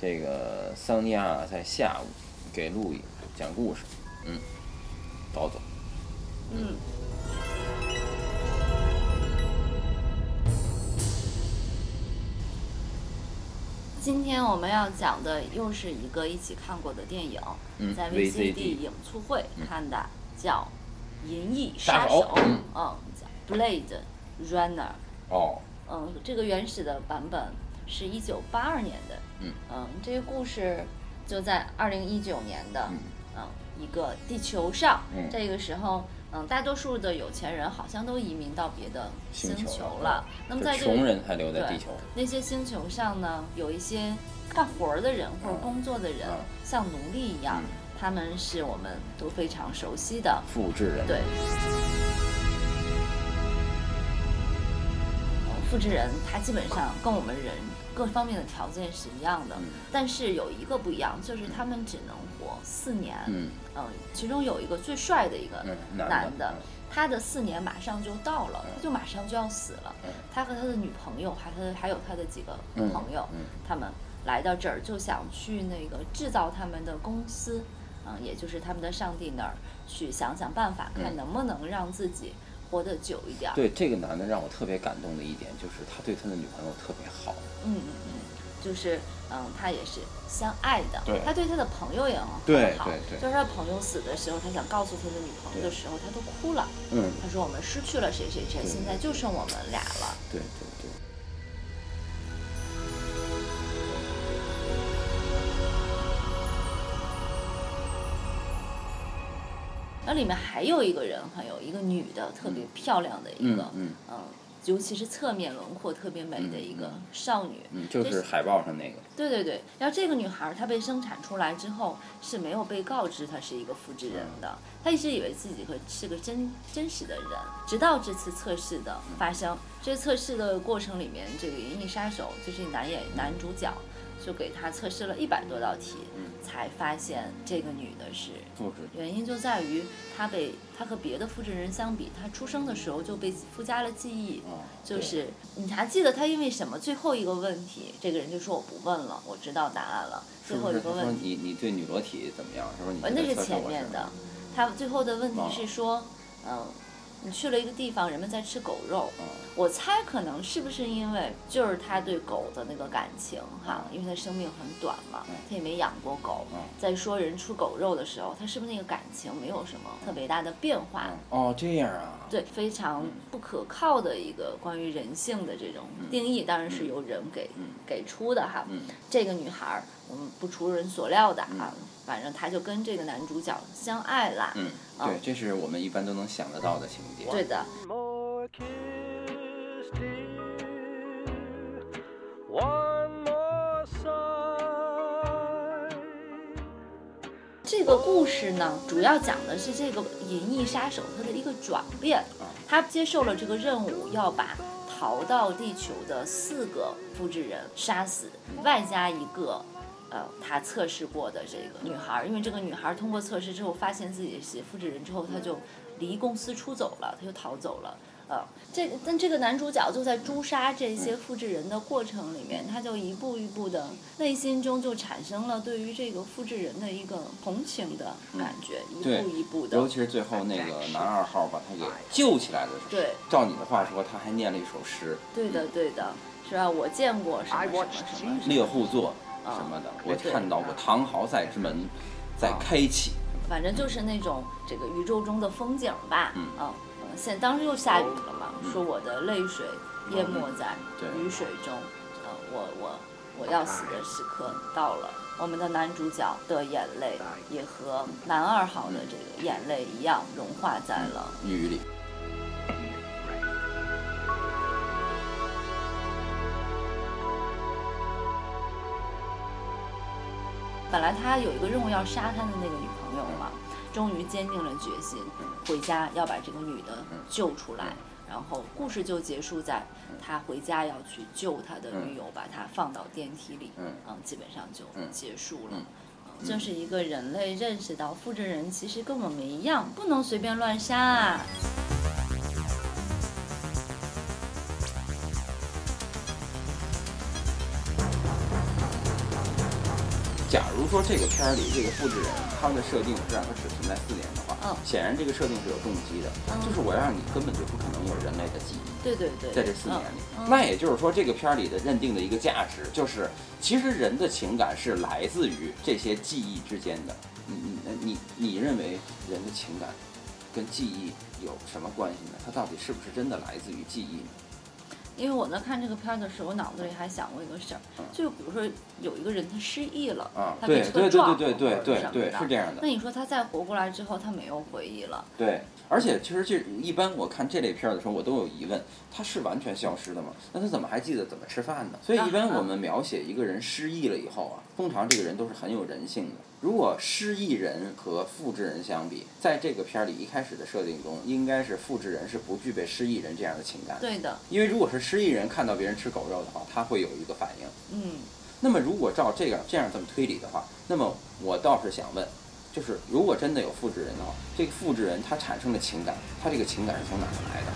这个桑尼亚在下午给路易讲故事，嗯，倒走。嗯，今天我们要讲的又是一个一起看过的电影，嗯在 VCD 影促会看的，叫《银翼杀手》手。嗯嗯，叫 Blade Runner。哦，嗯，这个原始的版本是一九八二年的。嗯这个故事就在二零一九年的嗯嗯一个地球上，嗯这个时候。嗯，大多数的有钱人好像都移民到别的星球球了了。那么在这个穷人还留在对地球。那些星球上呢，有一些干活儿的人或者嗯工作的人，嗯像奴隶一样，嗯他们是我们都非常熟悉的。复制人。对，复制人他基本上跟我们人各方面的条件是一样的，嗯。但是有一个不一样，就是他们只能活四年。嗯。嗯，其中有一个最帅的一个嗯，男男的嗯，他的四年马上就到了，他就马上就要死了。嗯。他和他的女朋友，还他还有他的几个嗯朋友，嗯他们来到这儿就想去那个制造他们的公司，嗯，也就是他们的上帝那儿去想想办法，看嗯。能不能让自己活得久一点儿。对这个男的让我特别感动的一点就是他对他的女朋友特别好。嗯嗯嗯，就是嗯，他也是相爱的，对他对他的朋友也很好，对对对就是他朋友死的时候，他想告诉他的女朋友的时候，他都哭了。嗯，他说我们失去了谁谁谁，现在就剩我们俩了。对对对。然后里面还有一个人，还有一个女的，特别漂亮的一个，嗯尤其是侧面轮廓特别美的一个少女。嗯，就是海报上那个。对对对，然后这个女孩她被生产出来之后是没有被告知她是一个复制人的，她一直以为自己和是个真真实的人，直到这次测试的发生。这测试的过程里面，这个《银翼杀手》就是男演男主角，就给他测试了一百多道题，才发现这个女的是复制原因就在于她被她和别的复制人相比，她出生的时候就被附加了记忆。哦，就是你还记得她因为什么？最后一个问题，这个人就说我不问了，我知道答案了。最后一个问题，你你对女裸体怎么样？是觉得测试我是前面的，他最后的问题是说，嗯，你去了一个地方，人们在吃狗肉。嗯我猜可能是不是因为就是他对狗的那个感情哈，因为他生命很短嘛嗯，他也没养过狗嗯。在说人吃狗肉的时候，他是不是那个感情没有什么特别大的变化？嗯哦，这样啊。对，非常不可靠的一个关于人性的这种定义，当然是由人给、嗯给出的哈。嗯这个女孩儿，嗯，不出人所料的啊，反正她就跟这个男主角相爱啦。对，这是我们一般都能想得到的情节。对的，more kiss, dear. One more sigh. 这个故事呢，主要讲的是这个银翼杀手他的一个转变。他接受了这个任务，要把逃到地球的四个复制人杀死，外加一个。呃，他测试过的这个女孩儿，因为这个女孩儿通过测试之后，发现自己是复制人之后，她就离公司出走了，她就逃走了。呃，这个但这个男主角就在诛杀这些复制人的过程里面，他就一步一步的，内心中就产生了对于这个复制人的一个同情的感觉，一步一步的。尤其是最后那个男二号把他给救起来的时候，对照你的话说，他还念了一首诗对的，对的，是吧？我见过什么什么什么《猎户座》什么的，我看到过唐豪塞之门在开启。反正就是那种这个宇宙中的风景吧。嗯嗯，现当时又下雨了嘛，说我的泪水淹没在雨水中。嗯，我我我要死的时刻到了。我们的男主角的眼泪也和男二号的这个眼泪一样融化在了雨里，本来他有一个任务要杀他的那个女朋友嘛，终于坚定了决心，回家要把这个女的救出来。然后故事就结束在他回家要去救他的女友，把她放到电梯里，嗯基本上就嗯结束了。嗯嗯这是一个人类认识到复制人其实跟我们一样，不能随便乱杀啊。如说这个片儿里这个复制人他的设定是让他只存在四年的话，嗯显然这个设定是有动机的，嗯就是我要让你根本就不可能有人类的记忆。对对对，在这四年里，嗯那也就是说，这个片儿里的认定的一个价值，就是其实人的情感是来自于这些记忆之间的。你你你你认为人的情感跟记忆有什么关系呢？它到底是不是真的来自于记忆呢？因为我在看这个片儿的时候，我脑子里还想过一个事儿嗯，就比如说有一个人他失忆了，啊，他对对对被车撞对对了对对是这样的那。你说他再活过来之后，他没有回忆了，对，而且其实这一般我看这类片儿的时候，我都有疑问：他是完全消失的吗？那他怎么还记得怎么吃饭呢？所以一般啊我们描写一个人失忆了以后啊，通常这个人都是很有人性的。如果失忆人和复制人相比，在这个片儿里一开始的设定中，应该是复制人是不具备失忆人这样的情感。对的，因为如果是失忆人看到别人吃狗肉的话，他会有一个反应。嗯，那么如果照这样这样这么推理的话，那么我倒是想问，就是如果真的有复制人的话，这个复制人他产生的情感，他这个情感是从哪儿来的？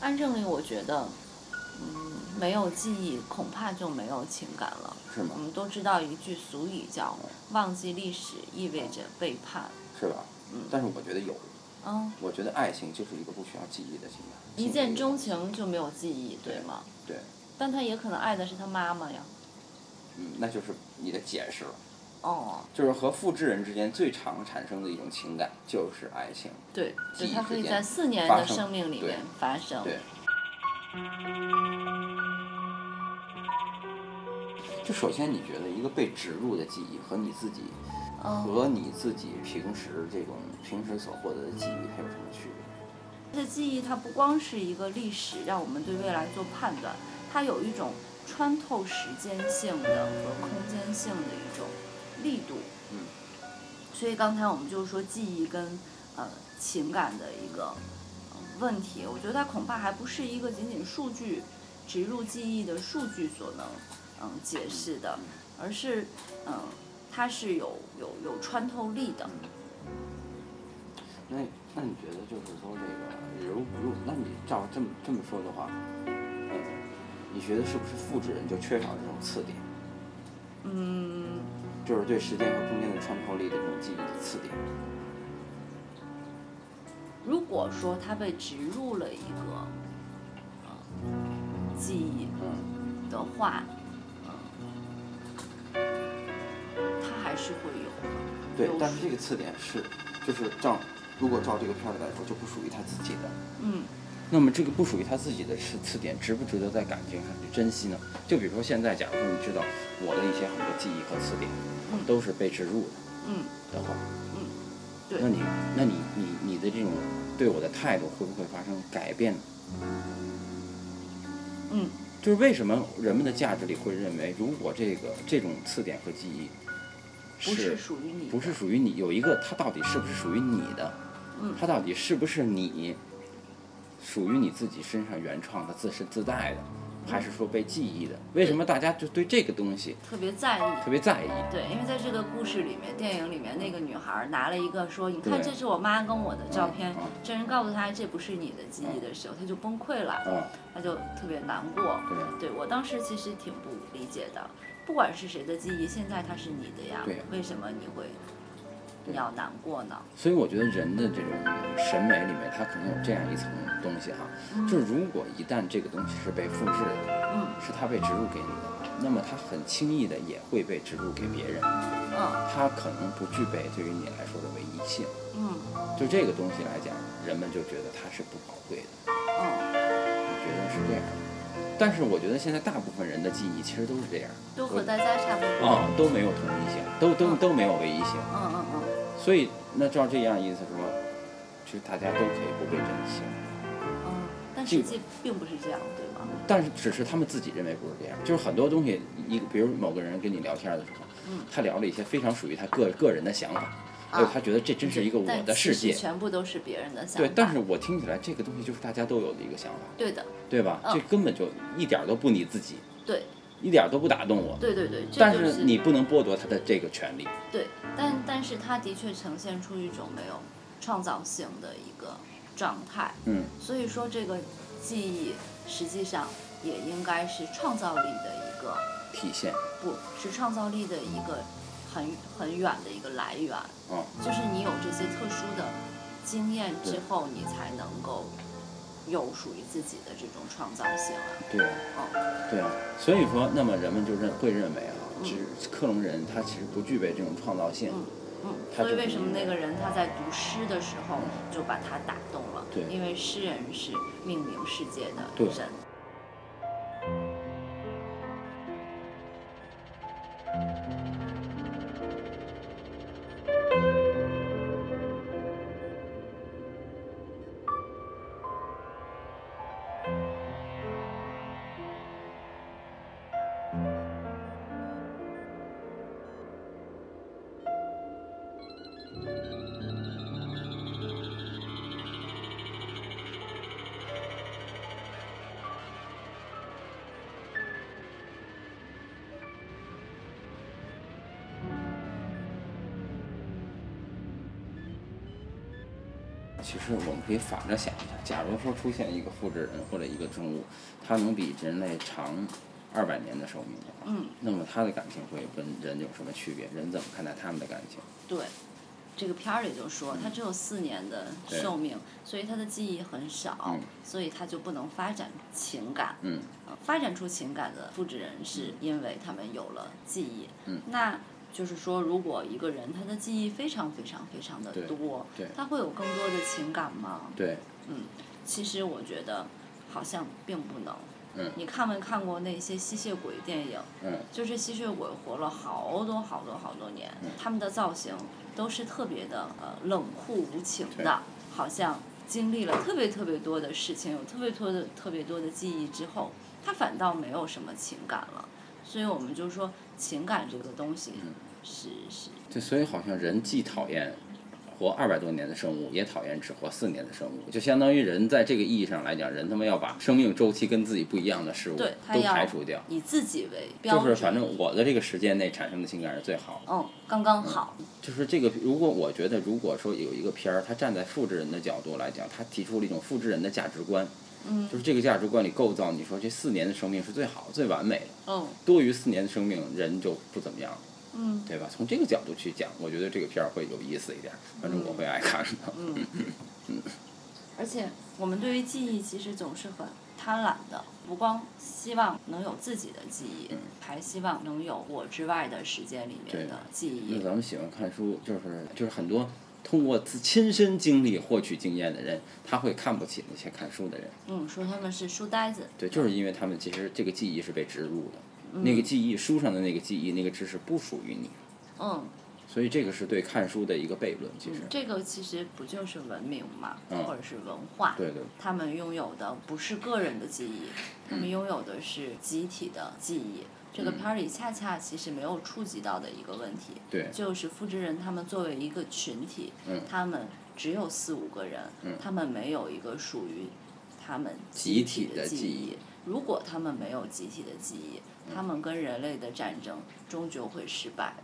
安正理我觉得，嗯，没有记忆恐怕就没有情感了。是吗我？们都知道一句俗语叫“忘记历史意味着背叛是吧？嗯但是我觉得有，”。嗯，我觉得爱情就是一个不需要记忆的情感。一见钟情。就没有记忆，对吗？对，但他也可能爱的是他妈妈呀。嗯，那就是你的解释了，哦，就是和复制人之间最常产生的一种情感就是爱情。对，记忆对，他可以在四年的生命里面发生。对。就首先，你觉得一个被植入的记忆和你自己嗯，和你自己平时这种平时所获得的记忆，它有什么区别？这记忆它不光是一个历史，让我们对未来做判断，它有一种穿透时间性的和空间性的一种力度。嗯。所以刚才我们就是说记忆跟呃情感的一个、呃问题，我觉得它恐怕还不是一个仅仅数据植入记忆的数据所能嗯解释的，而是嗯它是有有有穿透力的。那那你觉得就是说这个，如如那你照这么这么说的话，呃，你觉得是不是复制人就缺少这种次点，嗯，就是对时间和空间的穿透力的这种记忆的次点？如果说他被植入了一个呃记忆嗯，的话，嗯、它还是会有的。对但是这个次点是，就是照如果照这个片儿来说，就不属于他自己的。嗯那么这个不属于他自己的次次点，值不值得在感情上去珍惜呢？就比如说现在，假如说你知道我的一些很多记忆和次点嗯都是被植入的嗯的话，嗯，对那你那你你你的这种对我的态度会不会发生改变呢？嗯就是为什么人们的价值里会认为，如果这个这种次点和记忆不是属于你，不是属于你，有一个它到底是不是属于你的？嗯它到底是不是你属于你自己身上原创的、自身自带的，还是说被记忆的？为什么大家就对这个东西特别在意。特别在意？对，因为在这个故事里面，电影里面那个女孩拿了一个说：“你看，这是我妈跟我的照片。这人告诉她这不是你的记忆的时候，她就崩溃了，嗯，她就特别难过。对。对我当时其实挺不理解的，不管是谁的记忆，现在它是你的呀为什么你会要难过呢？所以我觉得人的这种审美里面，它可能有这样一层东西哈，就是如果一旦这个东西是被复制的，嗯。是它被植入给你的，那么它很轻易的也会被植入给别人，嗯。它可能不具备对于你来说的唯一性。嗯。就这个东西来讲，人们就觉得它是不宝贵的，嗯，我觉得是这样。的。但是我觉得现在大部分人的记忆其实都是这样，都和大家差不多。啊、都没有统一性，都都都没有唯一性。嗯嗯嗯所以那照这样意思说，其实大家都可以不被珍惜，嗯，但实际并不是这样，对吗？但是只是他们自己认为不是这样。就是很多东西，一个比如某个人跟你聊天的时候，嗯他聊了一些非常属于他个个人的想法，还有他觉得这真是一个我的世界。全部都是别人的想法。对，但是我听起来这个东西就是大家都有的一个想法，对的，对吧？嗯这根本就一点都不你自己，对一点儿都不打动我。对对对，这但是你不能剥夺他的这个权利。对，但但是他的确呈现出一种没有创造性的一个状态。嗯所以说，这个记忆实际上也应该是创造力的一个，体现不是创造力的一个很很远的一个来源。嗯，就是你有这些特殊的经验之后，你才能够有属于自己的这种创造性啊。对嗯，对啊，所以说，那么人们就认会认为啊，嗯只克隆人他其实不具备这种创造性。嗯嗯，所以为什么那个人他在读诗的时候就把他打动了？对因为诗人是命名世界的对人。其实我们可以反着想一下，假如说出现一个复制人或者一个生物，它能比人类长二百年的寿命的话，嗯，那么它的感情会跟人有什么区别？人怎么看待他们的感情？对，这个片儿里就说他只有四年的寿命，所以他的记忆很少，嗯所以他就不能发展情感。嗯呃发展出情感的复制人是因为他们有了记忆。嗯那就是说，如果一个人他的记忆非常非常非常的多对，他会有更多的情感吗？对，嗯，其实我觉得好像并不能。嗯你看没看过那些吸血鬼电影？嗯就是吸血鬼活了好多好多好多年，嗯他们的造型都是特别的呃冷酷无情的，好像经历了特别特别多的事情，有特别多的特别多的记忆之后，他反倒没有什么情感了。所以我们就说情感这个东西嗯。是是。对，所以好像人既讨厌活二百多年的生物，也讨厌只活四年的生物，就相当于人在这个意义上来讲，人他妈要把生命周期跟自己不一样的事物都排除掉。以自己为标准，就是反正我的这个时间内产生的情感是最好的。嗯刚刚好，就是这个，如果我觉得，如果说有一个片儿，它站在复制人的角度来讲，它提出了一种复制人的价值观，嗯就是这个价值观里构造，你说这四年的生命是最好、最完美的，嗯多于四年的生命，人就不怎么样，嗯对吧？从这个角度去讲，我觉得这个片儿会有意思一点，反正我会爱看的。嗯，而且我们对于记忆其实总是很贪婪的，不光希望能有自己的记忆，嗯还希望能有我之外的时间里面的记忆。那咱们喜欢看书，就是就是很多通过自亲身经历获取经验的人，他会看不起那些看书的人。嗯，说他们是书呆子。对，就是因为他们其实这个记忆是被植入的，嗯那个记忆书上的那个记忆那个知识不属于你，嗯，所以这个是对看书的一个悖论。其实，这个其实不就是文明嘛，嗯。或者是文化？对对。他们拥有的不是个人的记忆，他们拥有的是集体的记忆。这个嗯。片儿里恰恰其实没有触及到的一个问题，对。就是复制人他们作为一个群体，嗯他们只有四五个人，嗯。他们没有一个属于他们集体体的记记忆如果他们没有集体的记忆，他们跟人类的战争终究会失败。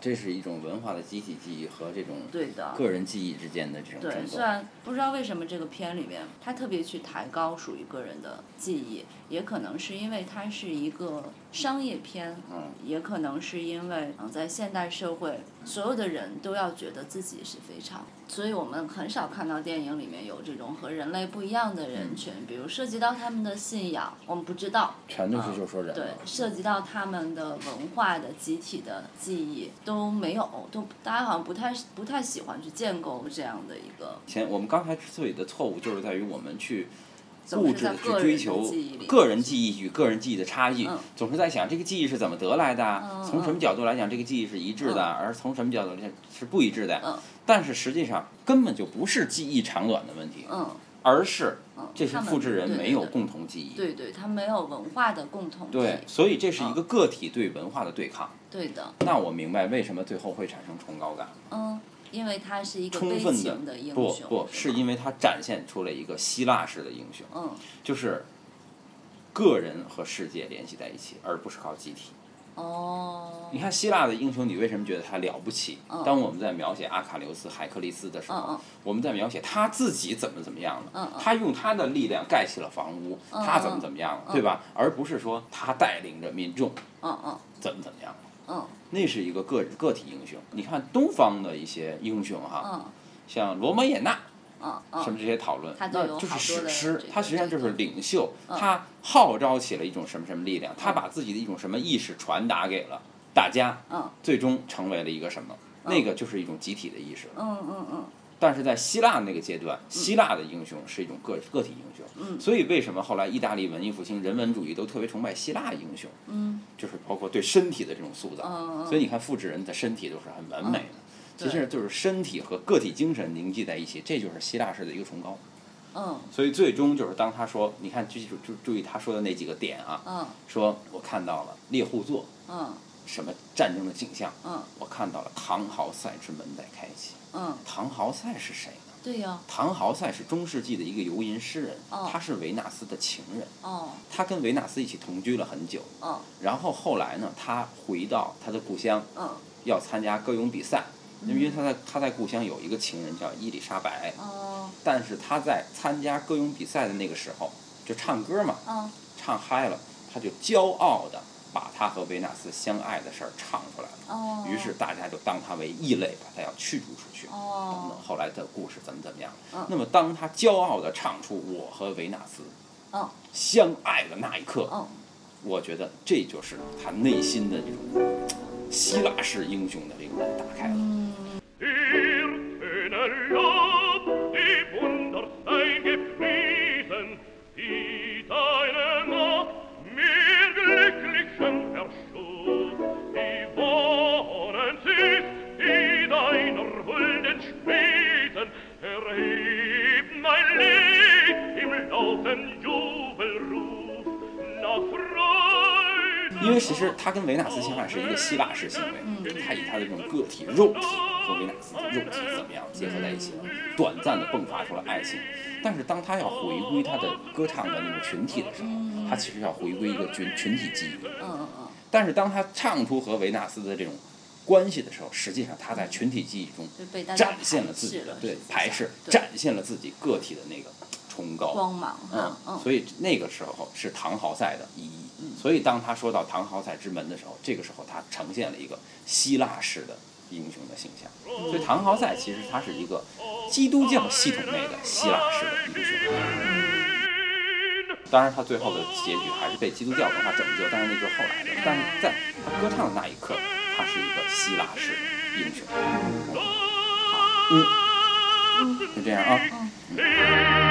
这是一种文化的集体记忆和这种对的。个人记忆之间的这种。虽然不知道为什么这个片里面他特别去抬高属于个人的记忆，也可能是因为它是一个商业片，嗯，也可能是因为嗯在现代社会，所有的人都要觉得自己是非常，所以我们很少看到电影里面有这种和人类不一样的人群，比如涉及到他们的信仰，我们不知道，全都是就说人对，涉及到他们的文化的集体的记忆都没有，都大家好像不太不太喜欢去建构这样的一个。前我们刚才之所以的错误，就是在于我们去总是在物质的去追求个人记忆与个人记忆的差异嗯，总是在想这个记忆是怎么得来的嗯，从什么角度来讲这个记忆是一致的，而从什么角度来讲是不一致的嗯。但是实际上根本就不是记忆长短的问题，嗯而是嗯，这些复制人没有共同记忆。对对，他没有文化的共同体。对，所以这是一嗯个个体对文化的对抗。对的，那我明白为什么最后会产生崇高感，嗯，因为他是一个悲充分情的英雄。不不是因为他展现出了一个希腊式的英雄，嗯就是个人和世界联系在一起，而不是靠集体。哦，你看希腊的英雄，你为什么觉得他了不起？嗯当我们在描写阿卡琉斯、海克力斯的时候，我们在描写他自己怎么怎么样了，他用他的力量盖起了房屋，嗯他怎么怎么样了，嗯对吧？而不是说他带领着民众嗯嗯怎么怎么样了。嗯。那是一个个个体英雄。你看东方的一些英雄哈，嗯。像罗摩衍那，嗯什么嗯，这些讨论，那就是史诗这，个他实际上就是领袖，嗯。他号召起了一种什么什么力量，他把自己的一种什么意识传达给了大家，嗯。最终成为了一个什么？嗯。那个就是一种集体的意识。嗯嗯嗯但是在希腊那个阶段，希腊的英雄是一种个个体英雄，嗯。所以为什么后来意大利文艺复兴人文主义都特别崇拜希腊英雄，嗯。就是包括对身体的这种塑造。所以你看，复制人的身体都是很完美的，其实就是身体和个体精神凝聚在一起，这就是希腊式的一个崇高。嗯。所以最终就是当他说，你看，注注注注意他说的那几个点啊，嗯。说我看到了猎户座。嗯什么战争的景象，嗯。我看到了唐豪塞之门在开启。嗯，唐豪塞是谁呢？对呀，唐豪塞是中世纪的一个游吟诗人，哦。他是维纳斯的情人，哦。他跟维纳斯一起同居了很久，哦。然后后来呢，他回到他的故乡，嗯。要参加歌咏比赛，因为他在他在故乡有一个情人叫伊丽莎白，哦。但是他在参加歌咏比赛的那个时候，就唱歌嘛，嗯。唱嗨了，他就骄傲的把他和维纳斯相爱的事儿唱出来了。哦，于是大家就当他为异类，把他要驱逐出去。等等哦，后来的故事怎么怎么样？嗯那么当他骄傲的唱出我和维纳斯嗯相爱的那一刻，嗯我觉得这就是他内心的这种希腊式英雄的灵魂打开了。为其实他跟维纳斯相爱是一个希腊式行为，他以他的这种个体肉体和维纳斯的肉体怎么样结合在一起了，短暂的迸发出了爱情。但是当他要回归他的歌唱的那个群体的时候，他其实要回归一个群群体记忆。嗯嗯但是当他唱出和维纳斯的这种关系的时候，实际上他在群体记忆中展现了自己的对排斥展现了自己个体的那个崇高。光芒嗯，嗯所以那个时候是唐豪赛的意义。所以当他说到唐豪赛之门的时候，这个时候他呈现了一个希腊式的英雄的形象。所以唐豪赛其实他是一个基督教系统内的希腊式的英雄。当然，他最后的结局还是被基督教文化拯救，但是那就是后来的。但是在他歌唱的那一刻，他是一个希腊式的英雄。好嗯，就这样啊。嗯